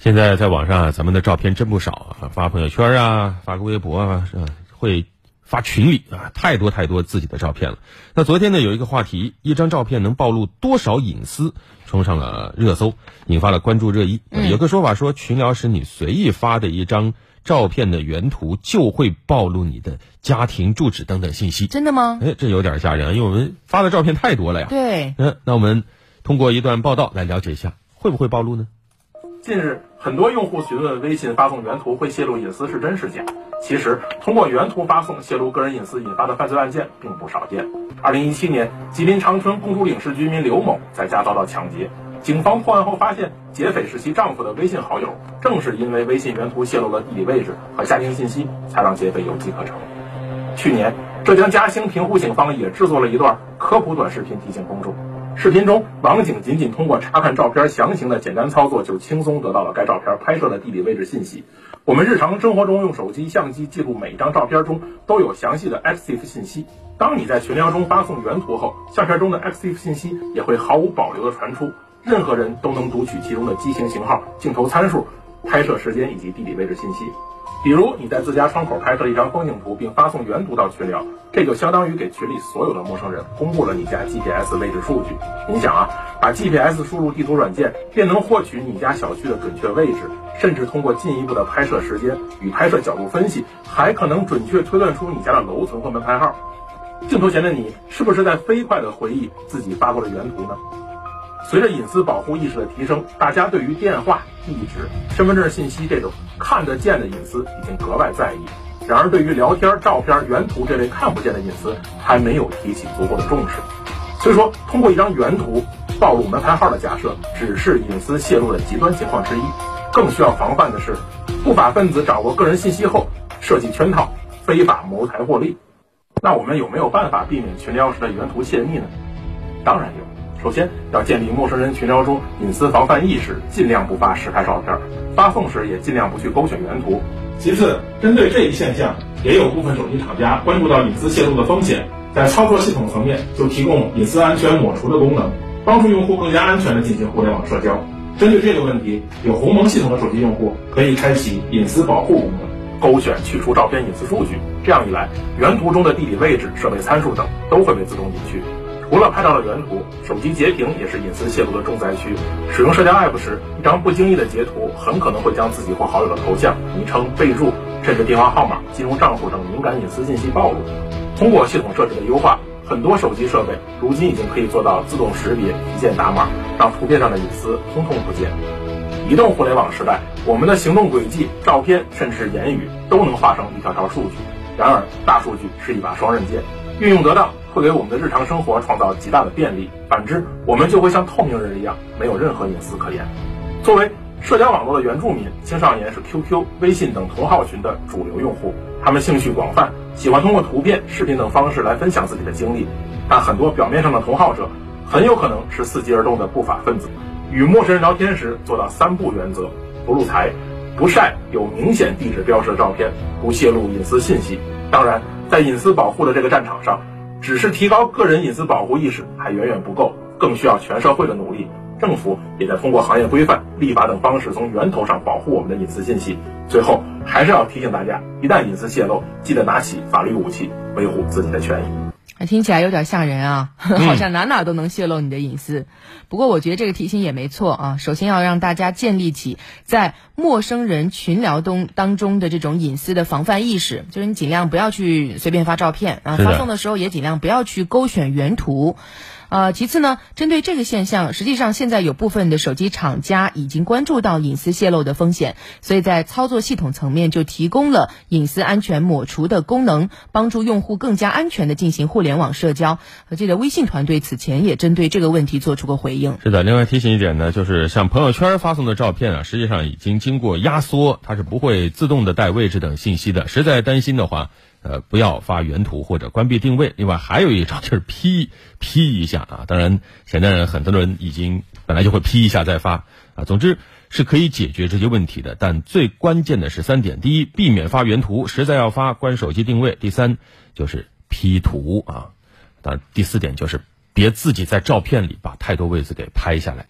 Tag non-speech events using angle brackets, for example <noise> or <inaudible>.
现在在网上啊，咱们的照片真不少啊，发朋友圈啊，发个微博啊，是吧？会发群里啊，太多太多自己的照片了。那昨天呢，有一个话题，一张照片能暴露多少隐私，冲上了热搜，引发了关注热议。有个说法说，群聊时你随意发的一张照片的原图，就会暴露你的家庭住址等等信息。真的吗？哎，这有点吓人，因为我们发的照片太多了呀。对，嗯，那我们通过一段报道来了解一下，会不会暴露呢？近日，很多用户询问微信发送原图会泄露隐私是真是假？其实，通过原图发送泄露个人隐私引发的犯罪案件并不少见。二零一七年，吉林长春公主岭市居民刘某在家遭到抢劫，警方破案后发现，劫匪是其丈夫的微信好友。正是因为微信原图泄露了地理位置和家庭信息，才让劫匪有机可乘。去年，浙江嘉兴平湖警方也制作了一段科普短视频提醒公众。视频中，网警仅仅通过查看照片详情的简单操作，就轻松得到了该照片拍摄的地理位置信息。我们日常生活中用手机相机记录每一张照片中都有详细的 XIF 信息。当你在群聊中发送原图后，相片中的 XIF 信息也会毫无保留的传出，任何人都能读取其中的机型型号、镜头参数、拍摄时间以及地理位置信息。比如你在自家窗口拍摄一张风景图，并发送原图到群聊，这就相当于给群里所有的陌生人公布了你家 GPS 位置数据。你想啊，把 GPS 输入地图软件，便能获取你家小区的准确位置，甚至通过进一步的拍摄时间与拍摄角度分析，还可能准确推断出你家的楼层和门牌号。镜头前的你，是不是在飞快地回忆自己发过的原图呢？随着隐私保护意识的提升，大家对于电话、地址、身份证信息这种看得见的隐私已经格外在意。然而，对于聊天、照片、原图这类看不见的隐私，还没有提起足够的重视。所以说，通过一张原图暴露门牌号的假设，只是隐私泄露的极端情况之一。更需要防范的是，不法分子掌握个人信息后，设计圈套，非法谋财获利。那我们有没有办法避免群聊时的原图泄密呢？当然有。首先要建立陌生人群聊中隐私防范意识，尽量不发实拍照片，发送时也尽量不去勾选原图。其次，针对这一现象，也有部分手机厂家关注到隐私泄露的风险，在操作系统层面就提供隐私安全抹除的功能，帮助用户更加安全的进行互联网社交。针对这个问题，有鸿蒙系统的手机用户可以开启隐私保护功能，勾选去除照片隐私数据。这样一来，原图中的地理位置、设备参数等都会被自动隐去。除了拍到了原图，手机截屏也是隐私泄露的重灾区。使用社交 App 时，一张不经意的截图很可能会将自己或好友的头像、昵称、备注，甚至电话号码、金融账户等敏感隐私信息暴露。通过系统设置的优化，很多手机设备如今已经可以做到自动识别、一键打码，让图片上的隐私通通不见。移动互联网时代，我们的行动轨迹、照片，甚至言语，都能化成一条条数据。然而，大数据是一把双刃剑，运用得当。会给我们的日常生活创造极大的便利，反之，我们就会像透明人一样，没有任何隐私可言。作为社交网络的原住民，青少年是 QQ、微信等同号群的主流用户，他们兴趣广泛，喜欢通过图片、视频等方式来分享自己的经历。但很多表面上的同号者，很有可能是伺机而动的不法分子。与陌生人聊天时，做到三不原则：不露财，不晒有明显地址标识的照片，不泄露隐私信息。当然，在隐私保护的这个战场上，只是提高个人隐私保护意识还远远不够，更需要全社会的努力。政府也在通过行业规范、立法等方式，从源头上保护我们的隐私信息。最后，还是要提醒大家，一旦隐私泄露，记得拿起法律武器，维护自己的权益。听起来有点吓人啊，<laughs> 好像哪哪都能泄露你的隐私。不过我觉得这个提醒也没错啊。首先要让大家建立起在陌生人群聊中当中的这种隐私的防范意识，就是你尽量不要去随便发照片啊，发送的时候也尽量不要去勾选原图。呃，其次呢，针对这个现象，实际上现在有部分的手机厂家已经关注到隐私泄露的风险，所以在操作系统层面就提供了隐私安全抹除的功能，帮助用户更加安全的进行互联网社交。我记得微信团队此前也针对这个问题做出过回应。是的，另外提醒一点呢，就是像朋友圈发送的照片啊，实际上已经经过压缩，它是不会自动的带位置等信息的。实在担心的话。呃，不要发原图或者关闭定位。另外还有一招就是 P <laughs> P 一下啊，当然现在很多人已经本来就会 P 一下再发啊。总之是可以解决这些问题的，但最关键的是三点：第一，避免发原图，实在要发关手机定位；第三，就是 P 图啊。当然第四点就是别自己在照片里把太多位置给拍下来。